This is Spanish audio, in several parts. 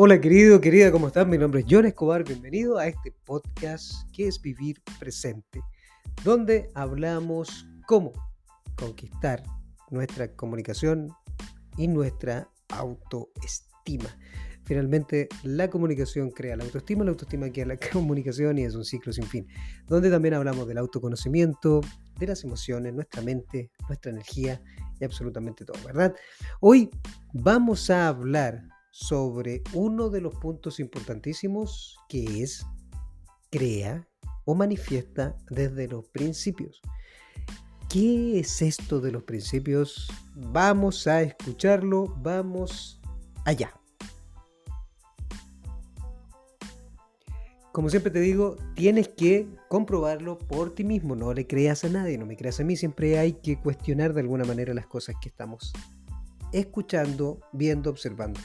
Hola querido, querida, ¿cómo estás? Mi nombre es John Escobar, bienvenido a este podcast que es Vivir Presente, donde hablamos cómo conquistar nuestra comunicación y nuestra autoestima. Finalmente, la comunicación crea la autoestima, la autoestima crea la comunicación y es un ciclo sin fin, donde también hablamos del autoconocimiento, de las emociones, nuestra mente, nuestra energía y absolutamente todo, ¿verdad? Hoy vamos a hablar sobre uno de los puntos importantísimos que es crea o manifiesta desde los principios. ¿Qué es esto de los principios? Vamos a escucharlo, vamos allá. Como siempre te digo, tienes que comprobarlo por ti mismo, no le creas a nadie, no me creas a mí, siempre hay que cuestionar de alguna manera las cosas que estamos escuchando, viendo, observando.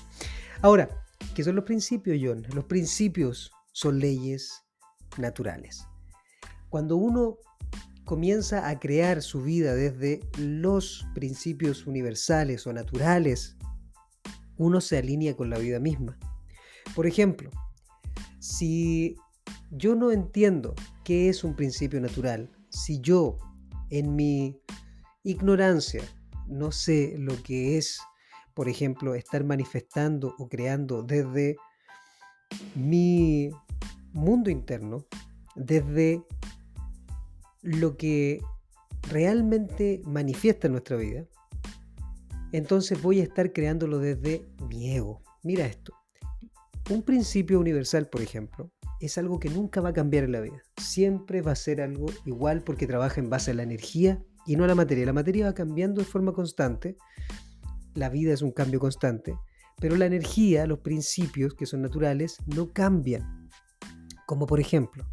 Ahora, ¿qué son los principios, John? Los principios son leyes naturales. Cuando uno comienza a crear su vida desde los principios universales o naturales, uno se alinea con la vida misma. Por ejemplo, si yo no entiendo qué es un principio natural, si yo en mi ignorancia no sé lo que es por ejemplo, estar manifestando o creando desde mi mundo interno, desde lo que realmente manifiesta en nuestra vida, entonces voy a estar creándolo desde mi ego. Mira esto. Un principio universal, por ejemplo, es algo que nunca va a cambiar en la vida. Siempre va a ser algo igual porque trabaja en base a la energía y no a la materia. La materia va cambiando de forma constante la vida es un cambio constante, pero la energía, los principios que son naturales, no cambian. Como por ejemplo,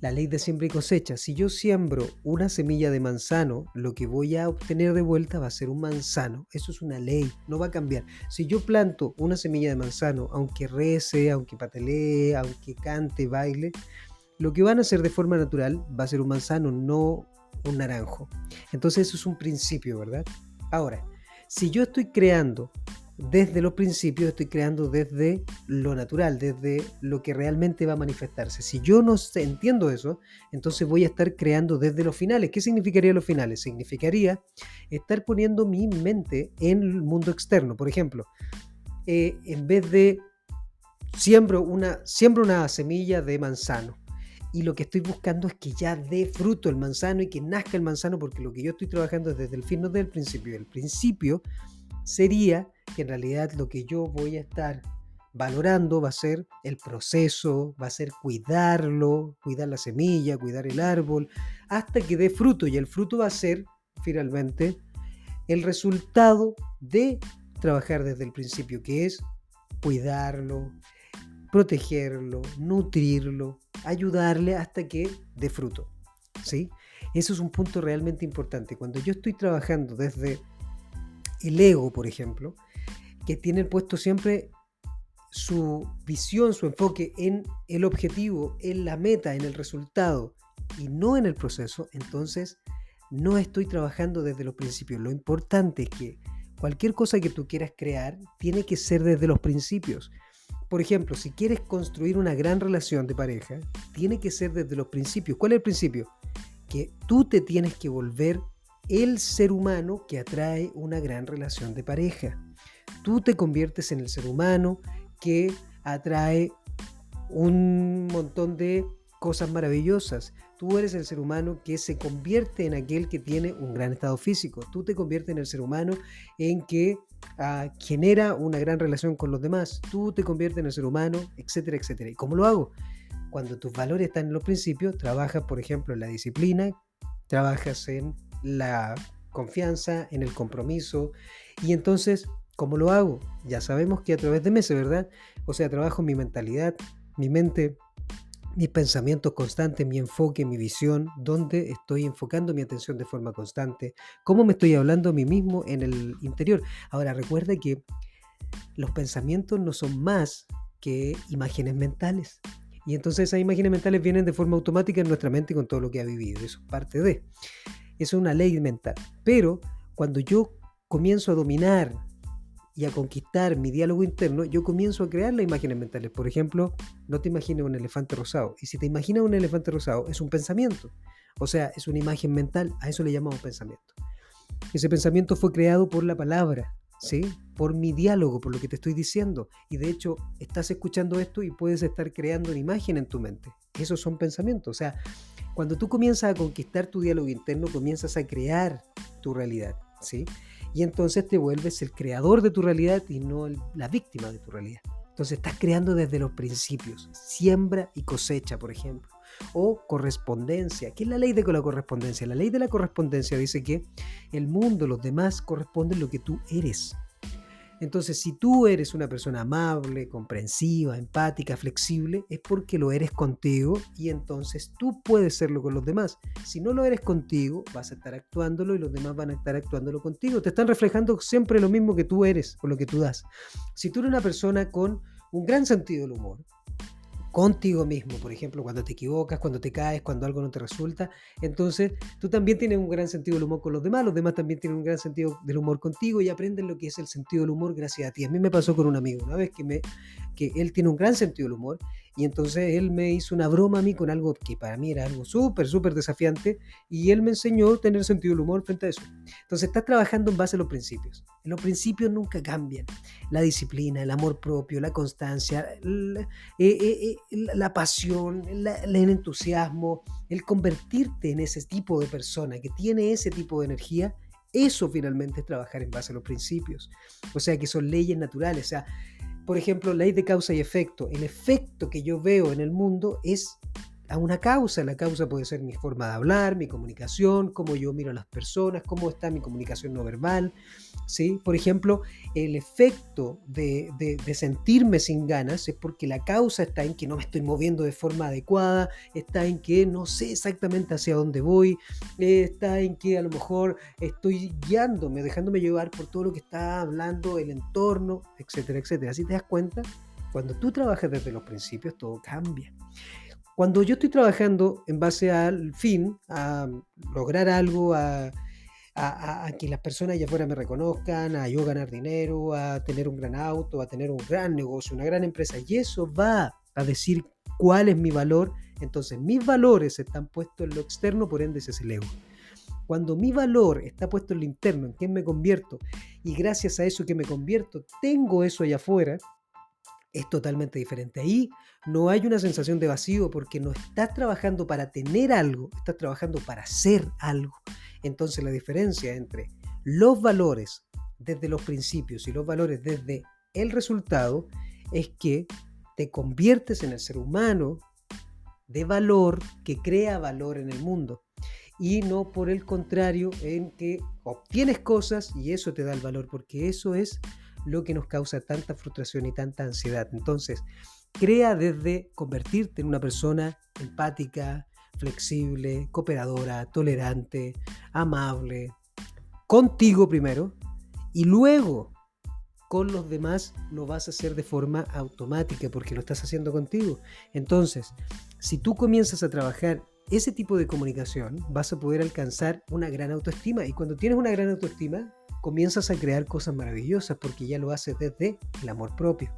la ley de siembra y cosecha. Si yo siembro una semilla de manzano, lo que voy a obtener de vuelta va a ser un manzano. Eso es una ley, no va a cambiar. Si yo planto una semilla de manzano, aunque rece, aunque patelee, aunque cante, baile, lo que van a hacer de forma natural va a ser un manzano, no un naranjo. Entonces eso es un principio, ¿verdad? Ahora, si yo estoy creando desde los principios, estoy creando desde lo natural, desde lo que realmente va a manifestarse. Si yo no entiendo eso, entonces voy a estar creando desde los finales. ¿Qué significaría los finales? Significaría estar poniendo mi mente en el mundo externo. Por ejemplo, eh, en vez de siembro una, siembro una semilla de manzano y lo que estoy buscando es que ya dé fruto el manzano y que nazca el manzano, porque lo que yo estoy trabajando es desde el fin, no desde el principio. El principio sería que en realidad lo que yo voy a estar valorando va a ser el proceso, va a ser cuidarlo, cuidar la semilla, cuidar el árbol, hasta que dé fruto. Y el fruto va a ser finalmente el resultado de trabajar desde el principio, que es cuidarlo, protegerlo, nutrirlo, ayudarle hasta que dé fruto. ¿sí? Eso es un punto realmente importante. Cuando yo estoy trabajando desde el ego, por ejemplo, que tiene puesto siempre su visión, su enfoque en el objetivo, en la meta, en el resultado y no en el proceso, entonces no estoy trabajando desde los principios. Lo importante es que cualquier cosa que tú quieras crear tiene que ser desde los principios. Por ejemplo, si quieres construir una gran relación de pareja, tiene que ser desde los principios. ¿Cuál es el principio? Que tú te tienes que volver el ser humano que atrae una gran relación de pareja. Tú te conviertes en el ser humano que atrae un montón de cosas maravillosas. Tú eres el ser humano que se convierte en aquel que tiene un gran estado físico. Tú te conviertes en el ser humano en que genera una gran relación con los demás. Tú te conviertes en ser humano, etcétera, etcétera. ¿Y cómo lo hago? Cuando tus valores están en los principios, trabajas, por ejemplo, en la disciplina, trabajas en la confianza, en el compromiso. Y entonces, ¿cómo lo hago? Ya sabemos que a través de meses, ¿verdad? O sea, trabajo mi mentalidad, mi mente mis pensamientos constantes, mi enfoque, mi visión, dónde estoy enfocando mi atención de forma constante, cómo me estoy hablando a mí mismo en el interior. Ahora, recuerda que los pensamientos no son más que imágenes mentales. Y entonces esas imágenes mentales vienen de forma automática en nuestra mente con todo lo que ha vivido. Eso es parte de. Eso es una ley mental. Pero cuando yo comienzo a dominar y a conquistar mi diálogo interno, yo comienzo a crear las imágenes mentales. Por ejemplo, no te imagines un elefante rosado. Y si te imaginas un elefante rosado, es un pensamiento. O sea, es una imagen mental. A eso le llamamos pensamiento. Ese pensamiento fue creado por la palabra, ¿sí? Por mi diálogo, por lo que te estoy diciendo. Y de hecho, estás escuchando esto y puedes estar creando una imagen en tu mente. Esos son pensamientos. O sea, cuando tú comienzas a conquistar tu diálogo interno, comienzas a crear tu realidad, ¿sí? Y entonces te vuelves el creador de tu realidad y no la víctima de tu realidad. Entonces estás creando desde los principios, siembra y cosecha, por ejemplo, o correspondencia. ¿Qué es la ley de la correspondencia? La ley de la correspondencia dice que el mundo, los demás corresponden lo que tú eres. Entonces, si tú eres una persona amable, comprensiva, empática, flexible, es porque lo eres contigo y entonces tú puedes serlo con los demás. Si no lo eres contigo, vas a estar actuándolo y los demás van a estar actuándolo contigo. Te están reflejando siempre lo mismo que tú eres o lo que tú das. Si tú eres una persona con un gran sentido del humor, contigo mismo, por ejemplo, cuando te equivocas, cuando te caes, cuando algo no te resulta. Entonces, tú también tienes un gran sentido del humor con los demás, los demás también tienen un gran sentido del humor contigo y aprenden lo que es el sentido del humor gracias a ti. A mí me pasó con un amigo una vez que, me, que él tiene un gran sentido del humor y entonces él me hizo una broma a mí con algo que para mí era algo súper, súper desafiante y él me enseñó a tener sentido del humor frente a eso. Entonces estás trabajando en base a los principios. Los principios nunca cambian. La disciplina, el amor propio, la constancia, la, eh, eh, eh, pasión, el entusiasmo, el convertirte en ese tipo de persona que tiene ese tipo de energía eso finalmente es trabajar en base a los principios. O sea, que son leyes naturales. O sea, por ejemplo, ley de causa y efecto. El efecto que yo veo en el mundo es a una causa. La causa puede ser mi forma de hablar, mi comunicación, cómo yo miro a las personas, cómo está mi comunicación no verbal. ¿sí? Por ejemplo, el efecto de, sentirme sin ganas es porque la causa está en que no me estoy moviendo de forma adecuada, está en que no sé exactamente hacia dónde voy, está en que a lo mejor estoy guiándome, dejándome llevar por todo lo que está hablando el entorno, etcétera, etcétera. Así te das cuenta, cuando tú trabajas desde los principios, todo cambia. Cuando yo estoy trabajando en base al fin, a lograr algo, a, que las personas allá afuera me reconozcan, a yo ganar dinero, a tener un gran auto, a tener un gran negocio, una gran empresa, y eso va a decir cuál es mi valor, entonces mis valores están puestos en lo externo, por ende ese es el. Cuando mi valor está puesto en lo interno, en quién me convierto, y gracias a eso que me convierto, tengo eso allá afuera, es totalmente diferente. Ahí no hay una sensación de vacío porque no estás trabajando para tener algo, estás trabajando para ser algo. Entonces la diferencia entre los valores desde los principios y los valores desde el resultado es que te conviertes en el ser humano de valor que crea valor en el mundo y no por el contrario en que obtienes cosas y eso te da el valor porque eso es lo que nos causa tanta frustración y tanta ansiedad. Entonces, crea desde convertirte en una persona empática, flexible, cooperadora, tolerante, amable, contigo primero y luego con los demás lo vas a hacer de forma automática porque lo estás haciendo contigo. Entonces, si tú comienzas a trabajar ese tipo de comunicación, vas a poder alcanzar una gran autoestima y cuando tienes una gran autoestima, comienzas a crear cosas maravillosas porque ya lo haces desde el amor propio.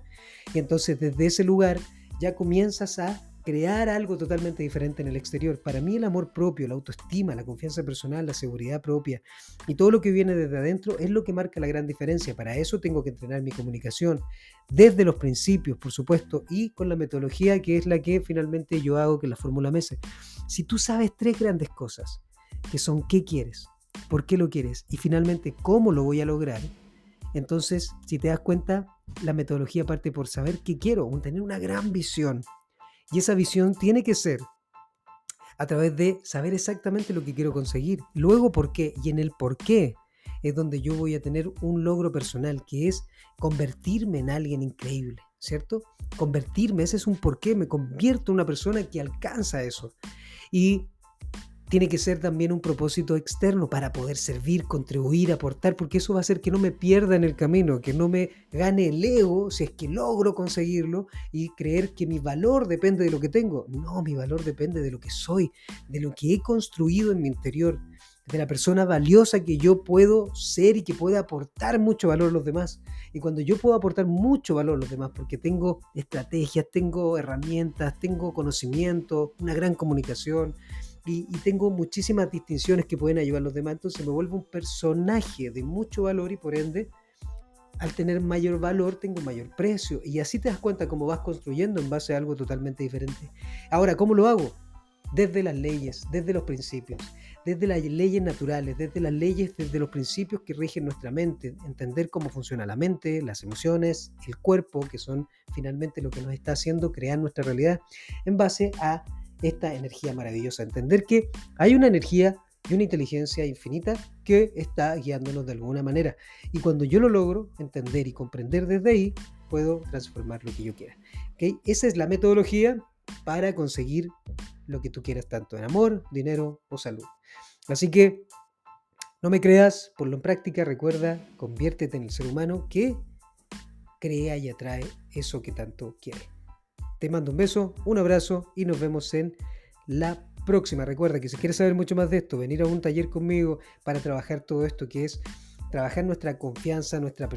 Y entonces desde ese lugar ya comienzas a crear algo totalmente diferente en el exterior. Para mí el amor propio, la autoestima, la confianza personal, la seguridad propia y todo lo que viene desde adentro es lo que marca la gran diferencia. Para eso tengo que entrenar mi comunicación desde los principios, por supuesto, y con la metodología que es la que finalmente yo hago, que la fórmula MESE. Si tú sabes tres grandes cosas, que son qué quieres, por qué lo quieres y finalmente cómo lo voy a lograr, entonces, si te das cuenta, la metodología parte por saber qué quiero, tener una gran visión. Y esa visión tiene que ser a través de saber exactamente lo que quiero conseguir. Luego, por qué. Y en el por qué es donde yo voy a tener un logro personal, que es convertirme en alguien increíble, ¿cierto? Convertirme, ese es un por qué, me convierto en una persona que alcanza eso. Y tiene que ser también un propósito externo para poder servir, contribuir, aportar, porque eso va a hacer que no me pierda en el camino, que no me gane el ego si es que logro conseguirlo y creer que mi valor depende de lo que tengo. No, mi valor depende de lo que soy, de lo que he construido en mi interior. de la persona valiosa que yo puedo ser y que puede aportar mucho valor a los demás. Y cuando yo puedo aportar mucho valor a los demás, porque tengo estrategias, tengo herramientas, tengo conocimiento, una gran comunicación y, tengo muchísimas distinciones que pueden ayudar a los demás, entonces me vuelvo un personaje de mucho valor y por ende, al tener mayor valor, tengo mayor precio. Y así te das cuenta cómo vas construyendo en base a algo totalmente diferente. Ahora, ¿cómo lo hago? Desde las leyes, desde los principios desde las leyes naturales, desde las leyes, desde los principios que rigen nuestra mente, entender cómo funciona la mente, las emociones, el cuerpo, que son finalmente lo que nos está haciendo crear nuestra realidad, en base a esta energía maravillosa. Entender que hay una energía y una inteligencia infinita que está guiándonos de alguna manera. Y cuando yo lo logro entender y comprender desde ahí, puedo transformar lo que yo quiera. ¿Okay? Esa es la metodología para conseguir lo que tú quieras, tanto en amor, dinero o salud. Así que no me creas, ponlo en práctica, recuerda, conviértete en el ser humano que crea y atrae eso que tanto quiere. Te mando un beso, un abrazo y nos vemos en la próxima. Recuerda que si quieres saber mucho más de esto, venir a un taller conmigo para trabajar todo esto que es trabajar nuestra confianza, nuestra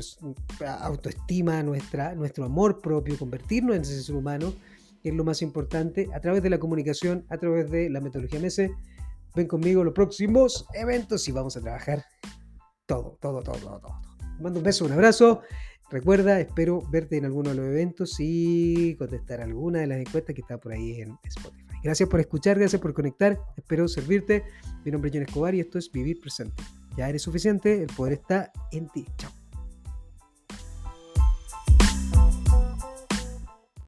autoestima, nuestra, nuestro amor propio, convertirnos en ese ser humano, que es lo más importante, a través de la comunicación, a través de la metodología MS Ven conmigo los próximos eventos y vamos a trabajar todo, todo, todo, todo, todo. mando un beso, un abrazo. Recuerda, espero verte en alguno de los eventos y contestar alguna de las encuestas que está por ahí en Spotify. Gracias por escuchar, gracias por conectar. Espero servirte. Mi nombre es John Escobar y esto es Vivir Presente. Ya eres suficiente, el poder está en ti. Chao.